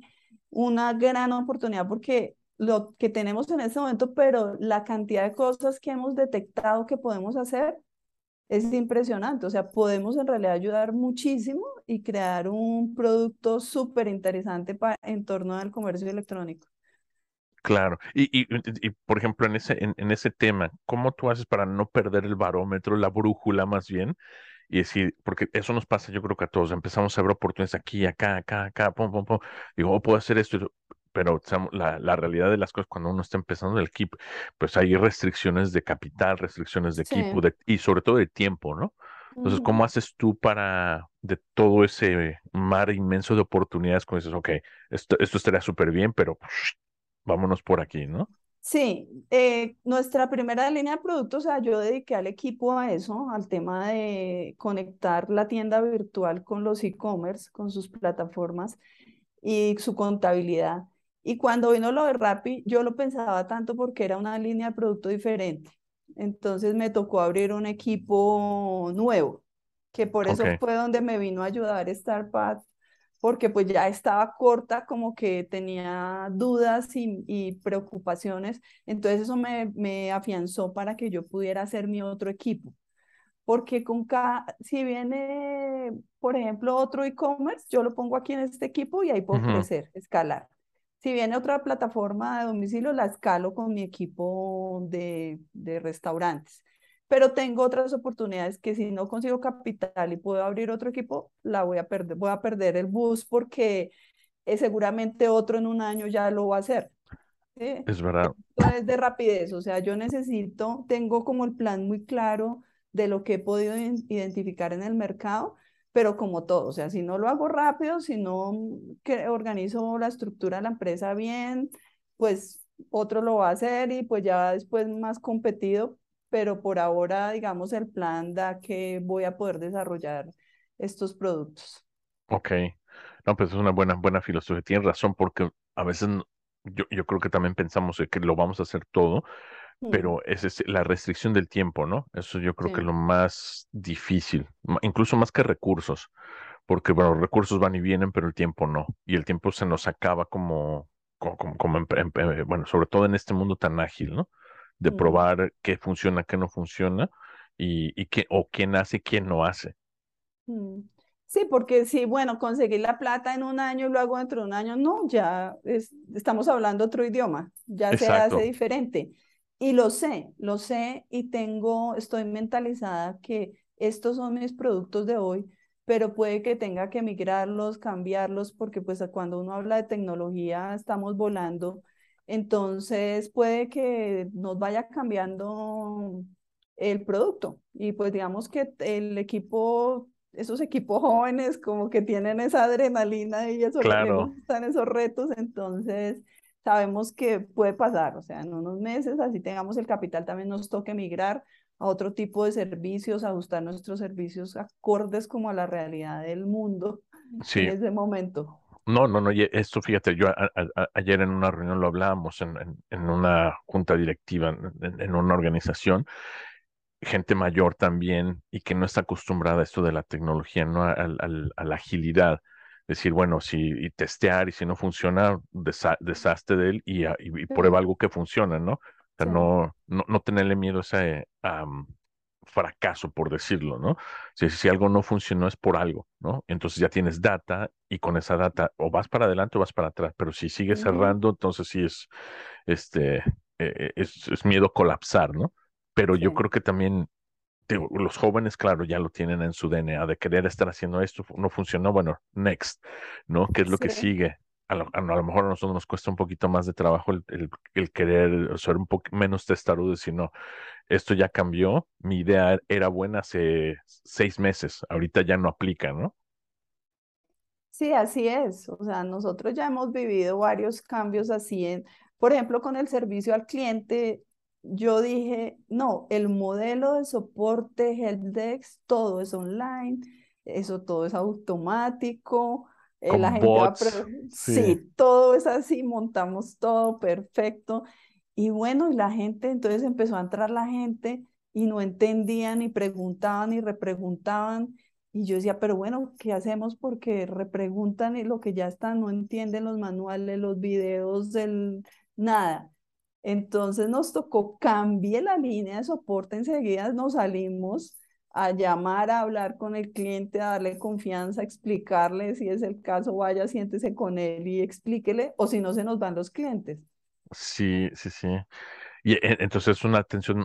[SPEAKER 2] una gran oportunidad porque lo que tenemos en este momento, pero la cantidad de cosas que hemos detectado que podemos hacer es impresionante. O sea, podemos en realidad ayudar muchísimo y crear un producto súper interesante en torno al comercio electrónico.
[SPEAKER 1] Claro, y, y, y, por ejemplo, en ese, en, ese tema, ¿cómo tú haces para no perder el barómetro, la brújula más bien, y decir, porque eso nos pasa yo creo que a todos, empezamos a ver oportunidades aquí, acá, acá, acá, pum, pum, pum, digo, oh, puedo hacer esto, pero la, la, realidad de las cosas cuando uno está empezando el equipo, pues hay restricciones de capital, restricciones de equipo y sobre todo de tiempo, ¿no? Entonces, ¿cómo haces tú para, de todo ese mar inmenso de oportunidades, como dices, ok, esto, esto estaría súper bien, pero vámonos por aquí, ¿no?
[SPEAKER 2] Sí, eh, nuestra primera línea de productos, o sea, yo dediqué al equipo a eso, al tema de conectar la tienda virtual con los e-commerce, con sus plataformas y su contabilidad. Y cuando vino lo de Rappi, yo lo pensaba tanto porque era una línea de producto diferente. Entonces me tocó abrir un equipo nuevo, que por eso fue donde me vino a ayudar StarPath, porque pues ya estaba corta, como que tenía dudas y, y preocupaciones. Entonces eso me, me afianzó para que yo pudiera hacer mi otro equipo porque con cada, si viene, por ejemplo, otro e-commerce, yo lo pongo aquí en este equipo y ahí puedo crecer, escalar. Si viene otra plataforma de domicilio, la escalo con mi equipo de, de restaurantes. Pero tengo otras oportunidades que si no consigo capital y puedo abrir otro equipo, la voy a perder, voy a perder el bus porque eh, seguramente otro en un año ya lo va a hacer.
[SPEAKER 1] Es verdad.
[SPEAKER 2] Es de rapidez, o sea, yo necesito, tengo como el plan muy claro de lo que he podido identificar en el mercado pero como todo, o sea, si no lo hago rápido, si no que organizo la estructura de la empresa bien, pues otro lo va a hacer y pues ya después más competido, pero por ahora, digamos, el plan da que voy a poder desarrollar estos productos.
[SPEAKER 1] Ok, no, pues es una buena, buena filosofía, tienes razón, porque a veces yo, yo creo que también pensamos que lo vamos a hacer todo, Mm. pero es, la restricción del tiempo, ¿no? Eso yo creo que es lo más difícil, incluso más que recursos, porque, bueno, recursos van y vienen, pero el tiempo no, y el tiempo se nos acaba como, como, como, eh, bueno, sobre todo en este mundo tan ágil, ¿no? De mm. probar qué funciona, qué no funciona, y, y qué, o quién hace, quién no hace.
[SPEAKER 2] Mm. Sí, porque si, bueno, conseguir la plata en un año y lo hago dentro de un año, no, ya estamos hablando otro idioma, ya se hace diferente. Y lo sé, lo sé y tengo, estoy mentalizada que estos son mis productos de hoy, pero puede que tenga que migrarlos, cambiarlos, porque pues cuando uno habla de tecnología estamos volando, entonces puede que nos vaya cambiando el producto y pues digamos que el equipo, esos equipos jóvenes como que tienen esa adrenalina y eso
[SPEAKER 1] claro.
[SPEAKER 2] están esos retos, entonces sabemos que puede pasar, o sea, en unos meses, así tengamos el capital, también nos toque migrar a otro tipo de servicios, ajustar nuestros servicios acordes como a la realidad del mundo en ese momento.
[SPEAKER 1] No, no, no, esto fíjate, yo ayer en una reunión lo hablábamos, en, en, una junta directiva, en, una organización, gente mayor también y que no está acostumbrada a esto de la tecnología, ¿no? a la agilidad decir, bueno, si y testear y si no funciona, deshazte de él y, y, prueba algo que funciona, ¿no? O sea, no, no, no tenerle miedo a ese fracaso, por decirlo, ¿no? Si, si algo no funcionó es por algo, ¿no? Entonces ya tienes data y con esa data o vas para adelante o vas para atrás, pero si sigues cerrando, entonces sí es, este, eh, es, es, miedo colapsar, ¿no? Pero yo creo que también los jóvenes, claro, ya lo tienen en su DNA de querer estar haciendo esto, no funcionó, bueno, next, ¿no? ¿Qué es lo que sigue? A lo, a lo, mejor a nosotros nos cuesta un poquito más de trabajo el, el, querer ser un poco menos testarudo y no, esto ya cambió, mi idea era buena hace seis meses, ahorita ya no aplica, ¿no?
[SPEAKER 2] Sí, así es. O sea, nosotros ya hemos vivido varios cambios así en, por ejemplo, con el servicio al cliente, yo dije, no, el modelo de soporte HelpDesk, todo es online, eso todo es automático,
[SPEAKER 1] eh, la gente va
[SPEAKER 2] sí. todo es así, montamos todo perfecto. Y bueno, y la gente, entonces empezó a entrar la gente y no entendían y preguntaban y repreguntaban. Y yo decía, pero bueno, ¿qué hacemos? Porque repreguntan y lo que ya está, no entienden los manuales, los videos, del nada. Entonces nos tocó cambiar la línea de soporte, enseguida nos salimos a llamar, a hablar con el cliente, a darle confianza, a explicarle si es el caso, vaya, siéntese con él y explíquele, o si no se nos van los clientes.
[SPEAKER 1] Sí, sí, sí. Y e, entonces es una atención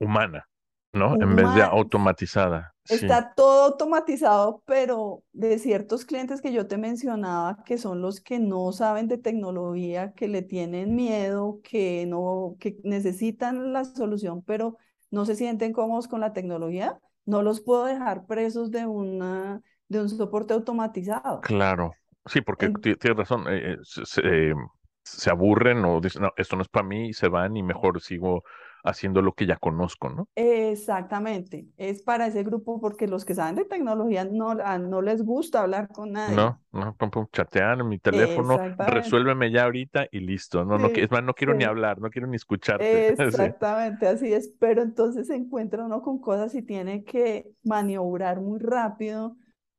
[SPEAKER 1] humana, ¿no? En vez de automatizada.
[SPEAKER 2] Está todo automatizado, pero de ciertos clientes que yo te mencionaba, que son los que no saben de tecnología, que le tienen miedo, que no, que necesitan la solución, pero no se sienten cómodos con la tecnología, no los puedo dejar presos de una de un soporte automatizado.
[SPEAKER 1] Claro, sí, porque tienes razón, eh, eh, se, aburren o dicen, no, esto no es para mí, y se van y mejor sigo haciendo lo que ya conozco, ¿no?
[SPEAKER 2] Exactamente, es para ese grupo porque los que saben de tecnología no, ah, no les gusta hablar con nadie.
[SPEAKER 1] No, no, chatear en mi teléfono, resuélveme ya ahorita y listo, no, no, es más, no quiero ni hablar, no quiero ni escucharte.
[SPEAKER 2] Exactamente, así es, pero entonces se encuentra uno con cosas y tiene que maniobrar muy rápido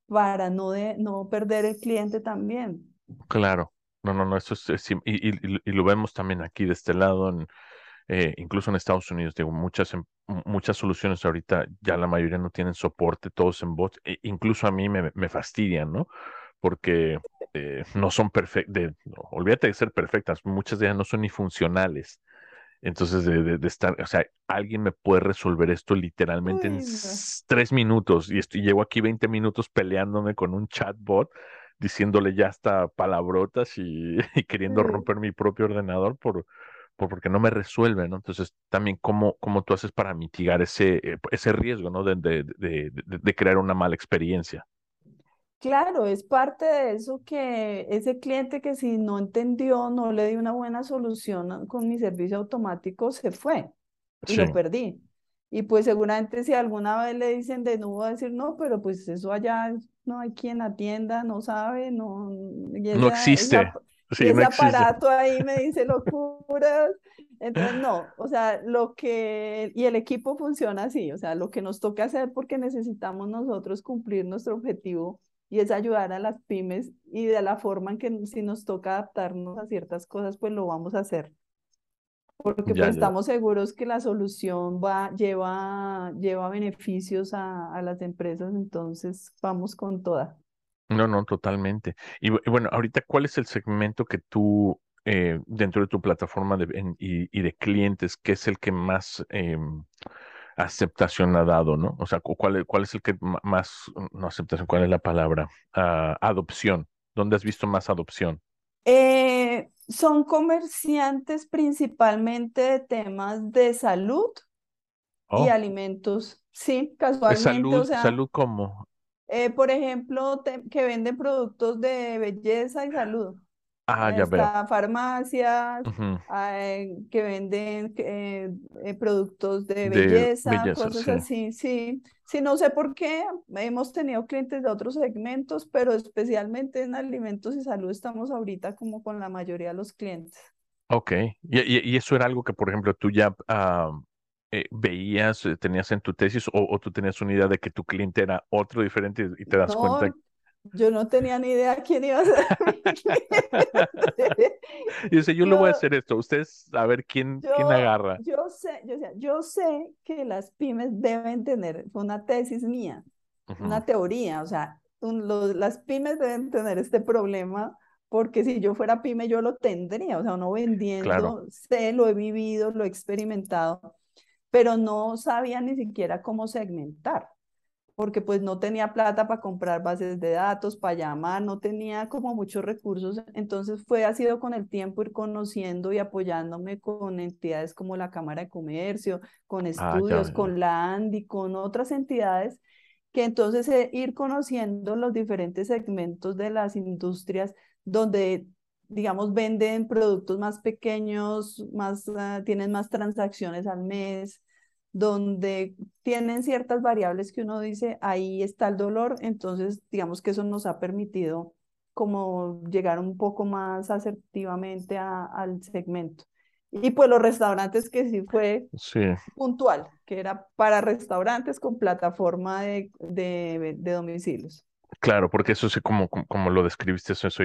[SPEAKER 2] para no, de, no perder el cliente también.
[SPEAKER 1] Claro, no, no, no, eso es, y, y, lo vemos también aquí de este lado, en, eh, incluso en Estados Unidos, digo, muchas, em, muchas soluciones ahorita ya la mayoría no tienen soporte, todos en bots, e incluso a mí me, me fastidian, ¿no? Porque eh, no son perfectas, olvídate de ser perfectas, muchas de ellas no son ni funcionales. Entonces, de, de, estar, o sea, alguien me puede resolver esto literalmente en tres minutos y estoy, llevo aquí 20 minutos peleándome con un chatbot diciéndole ya hasta palabrotas y, queriendo romper mi propio ordenador por, por, porque no me resuelve, ¿no? Entonces, también cómo, cómo tú haces para mitigar ese, eh, ese riesgo, ¿no? De, de, de crear una mala experiencia.
[SPEAKER 2] Claro, es parte de eso que ese cliente que si no entendió, no le di una buena solución con mi servicio automático, se fue y lo perdí. Y pues seguramente si alguna vez le dicen de nuevo, va a decir, no, pero pues eso allá no hay quien atienda, no sabe, no,
[SPEAKER 1] no existe.
[SPEAKER 2] Ese aparato ahí me dice locuras. Entonces, no, o sea, lo que, y el equipo funciona así, o sea, lo que nos toca hacer porque necesitamos nosotros cumplir nuestro objetivo y es ayudar a las pymes y de la forma en que si nos toca adaptarnos a ciertas cosas, pues lo vamos a hacer. Porque pues, estamos seguros que la solución va, lleva, lleva beneficios a, a las empresas, entonces vamos con toda.
[SPEAKER 1] No, no, totalmente. Y, bueno, ahorita, ¿cuál es el segmento que tú, eh, dentro de tu plataforma de, y, de clientes, qué es el que más em, aceptación ha dado, ¿no? O sea, ¿cuál, cuál es el que más, no aceptación, cuál es la palabra? Ah, adopción. ¿Dónde has visto más adopción?
[SPEAKER 2] Eh, son comerciantes principalmente de temas de salud y oh. alimentos. Sí, casualmente.
[SPEAKER 1] ¿Salud, salud cómo?
[SPEAKER 2] Eh, por ejemplo, que venden productos de belleza y salud.
[SPEAKER 1] Ah, ya veo.
[SPEAKER 2] farmacias que venden eh, eh, productos de belleza, cosas así, sí. Sí, no sé por qué, hemos tenido clientes de otros segmentos, pero especialmente en alimentos y salud estamos ahorita como con la mayoría de los clientes.
[SPEAKER 1] Ok, y, eso era algo que, por ejemplo, tú ya ah, eh, veías, tenías en tu tesis o, tú tenías una idea de que tu cliente era otro diferente y te das cuenta
[SPEAKER 2] yo no tenía ni idea quién iba a ser
[SPEAKER 1] y dice, yo, lo voy a hacer esto, ustedes a ver quién, quién agarra.
[SPEAKER 2] Yo sé, yo, yo sé que las pymes deben tener, fue una tesis mía, una teoría, o sea, las pymes deben tener este problema porque si yo fuera pyme yo lo tendría, o sea, no vendiendo, sé, lo he vivido, lo he experimentado, pero no sabía ni siquiera cómo segmentar porque pues no tenía plata para comprar bases de datos, para llamar, no tenía como muchos recursos. Entonces fue, ha sido con el tiempo ir conociendo y apoyándome con entidades como la Cámara de Comercio, con ah, estudios, con la ANDI, con otras entidades, que entonces eh, ir conociendo los diferentes segmentos de las industrias donde digamos, venden productos más pequeños, más, ah, tienen más transacciones al mes, donde tienen ciertas variables que uno dice, ahí está el dolor, entonces digamos que eso nos ha permitido como llegar un poco más asertivamente al segmento. Y pues los restaurantes que sí fue puntual, que era para restaurantes con plataforma de, de, domicilios.
[SPEAKER 1] Claro, porque eso sí, como, como lo describiste, eso es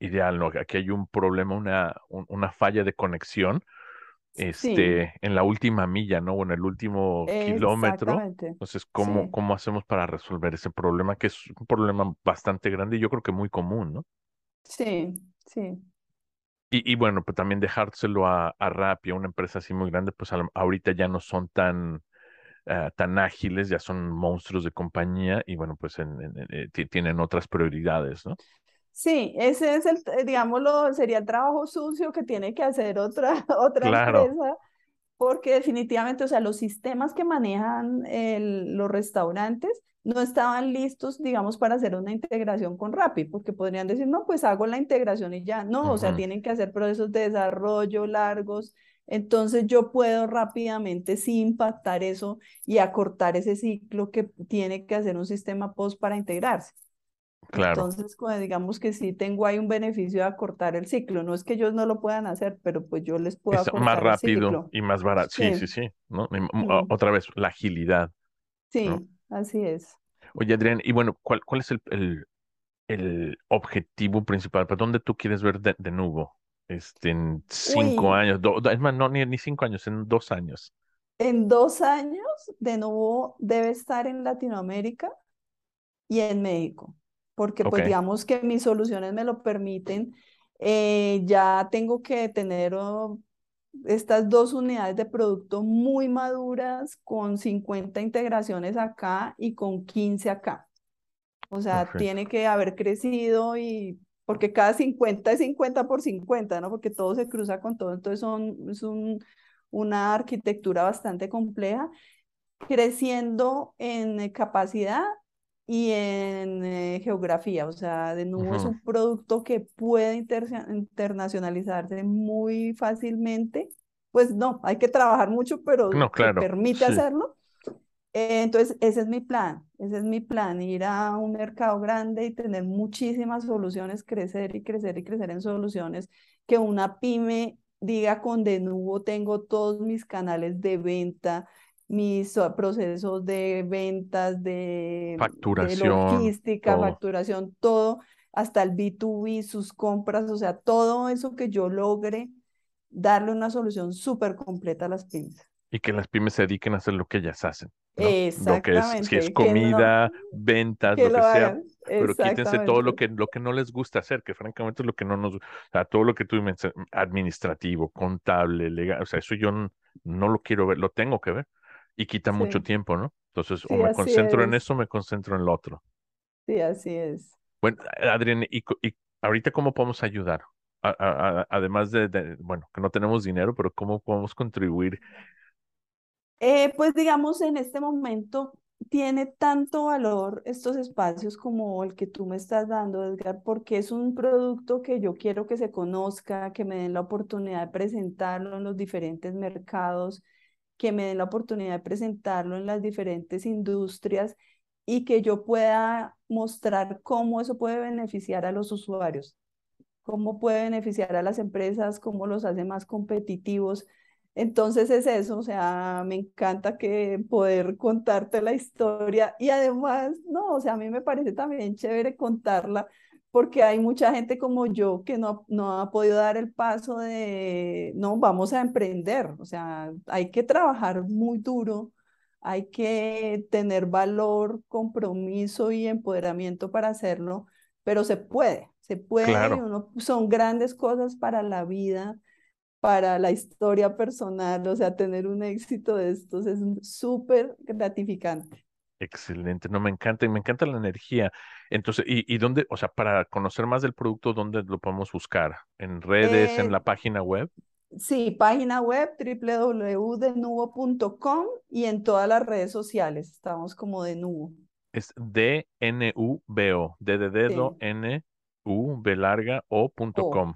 [SPEAKER 1] ideal, ¿no? Aquí hay un problema, una, una falla de conexión este, en la última milla, ¿no? O en el último kilómetro. Entonces, ¿cómo, ¿cómo hacemos para resolver ese problema? Que es un problema bastante grande y yo creo que muy común, ¿no?
[SPEAKER 2] Sí, sí.
[SPEAKER 1] Y, y bueno, pues también dejárselo a, a Rappi, a una empresa así muy grande, pues ahorita ya no son tan, ah, tan ágiles, ya son monstruos de compañía y bueno, pues eh, tienen otras prioridades, ¿no?
[SPEAKER 2] Sí, ese es el, eh, digámoslo, sería el trabajo sucio que tiene que hacer otra, otra empresa, porque definitivamente, o sea, los sistemas que manejan los restaurantes no estaban listos, digamos, para hacer una integración con Rappi, porque podrían decir, no, pues hago la integración y ya, no, o sea, tienen que hacer procesos de desarrollo largos, entonces yo puedo rápidamente sí impactar eso y acortar ese ciclo que tiene que hacer un sistema post para integrarse. Claro. Entonces, digamos que sí tengo ahí un beneficio de acortar el ciclo. No es que ellos no lo puedan hacer, pero pues yo les puedo es
[SPEAKER 1] más rápido y más barato. Sí, sí, sí. ¿no? Otra vez, la agilidad.
[SPEAKER 2] Sí, así es.
[SPEAKER 1] Oye, Adrián, y bueno, ¿cuál, cuál es el, el, objetivo principal? ¿Para dónde tú quieres ver de, de nuevo? Este, en cinco años, es más, no, ni, ni cinco años, en dos años.
[SPEAKER 2] En dos años, de nuevo, debe estar en Latinoamérica y en México porque pues digamos que mis soluciones me lo permiten. Eh, ya tengo que tener oh, estas dos unidades de producto muy maduras con 50 integraciones acá y con 15 acá. O sea, tiene que haber crecido y porque cada 50 es 50 por 50, ¿no? Porque todo se cruza con todo, entonces son, es un, una arquitectura bastante compleja, creciendo en capacidad y en eh, geografía, o sea, de nuevo es un producto que puede internacionalizarse muy fácilmente. Pues no, hay que trabajar mucho, pero no, permite hacerlo. Eh, entonces, ese es mi plan, ese es mi plan, ir a un mercado grande y tener muchísimas soluciones, crecer y crecer y crecer en soluciones, que una pyme diga con de nuevo tengo todos mis canales de venta, mis procesos de ventas, de,
[SPEAKER 1] facturación,
[SPEAKER 2] logística, facturación, todo, hasta el B2B, sus compras, o sea, todo eso que yo logre darle una solución súper completa a las pymes.
[SPEAKER 1] Y que las pymes se dediquen a hacer lo que ellas hacen. Exactamente. Lo que es, si es comida, ventas, lo que sea. Pero quítense todo lo que, lo que no les gusta hacer, que francamente es lo que no nos, o sea, todo lo que tú administrativo, contable, legal, o sea, eso yo no lo quiero ver, lo tengo que ver y quita mucho tiempo, ¿no? Entonces, o me concentro en eso o me concentro en lo otro.
[SPEAKER 2] Sí, así es.
[SPEAKER 1] Bueno, Adrián, ¿y, ahorita cómo podemos ayudar? además de, bueno, que no tenemos dinero, pero ¿cómo podemos contribuir?
[SPEAKER 2] Eh, pues digamos, en este momento tiene tanto valor estos espacios como el que tú me estás dando, Edgar, porque es un producto que yo quiero que se conozca, que me den la oportunidad de presentarlo en los diferentes mercados que me den la oportunidad de presentarlo en las diferentes industrias y que yo pueda mostrar cómo eso puede beneficiar a los usuarios, cómo puede beneficiar a las empresas, cómo los hace más competitivos. Entonces es eso, o sea, me encanta que poder contarte la historia y además, no, o sea, a mí me parece también chévere contarla porque hay mucha gente como yo que no, no ha podido dar el paso de, no, vamos a emprender, o sea, hay que trabajar muy duro, hay que tener valor, compromiso y empoderamiento para hacerlo, pero se puede, se puede, son grandes cosas para la vida, para la historia personal, o sea, tener un éxito de estos es súper gratificante.
[SPEAKER 1] Excelente, no me encanta y me encanta la energía. Entonces, ¿y, y dónde, o sea, para conocer más del producto, dónde lo podemos buscar? ¿En redes, en eh, la página web?
[SPEAKER 2] Sí, página web www.denuvo.com y en todas las redes sociales estamos como de nuevo.
[SPEAKER 1] Es D-N-U-B-O, D de dedo, N-U, B larga, O.com.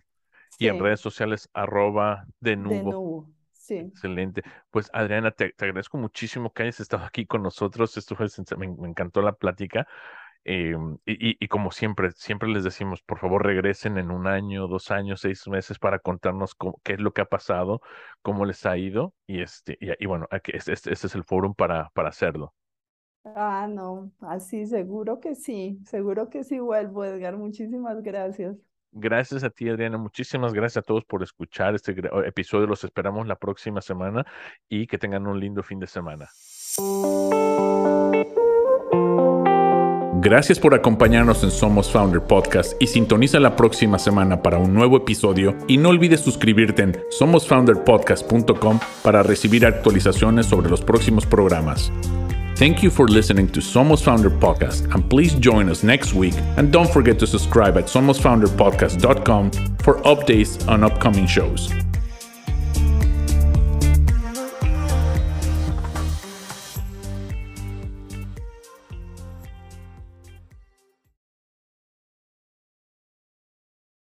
[SPEAKER 1] Y en redes sociales, arroba de nuevo. Sí. Excelente. Pues Adriana, te, agradezco muchísimo que hayas estado aquí con nosotros. Esto fue, me, encantó la plática. Em, y, como siempre, siempre les decimos, por favor regresen en un año, dos años, seis meses para contarnos qué es lo que ha pasado, cómo les ha ido. Y este, y, bueno, este, este, este, es el foro para, para hacerlo.
[SPEAKER 2] Ah, no, así seguro que sí, seguro que sí vuelvo, Edgar. Muchísimas gracias.
[SPEAKER 1] Gracias a ti, Adriana. Muchísimas gracias a todos por escuchar este episodio. Los esperamos la próxima semana y que tengan un lindo fin de semana. Gracias por acompañarnos en Somos Founder Podcast y sintoniza la próxima semana para un nuevo episodio y no olvides suscribirte en somosfounderpodcast.com para recibir actualizaciones sobre los próximos programas. Thank you for listening to Somos Founder Podcast and please join us next week and don't forget to subscribe at somosfounderpodcast.com for updates on upcoming shows.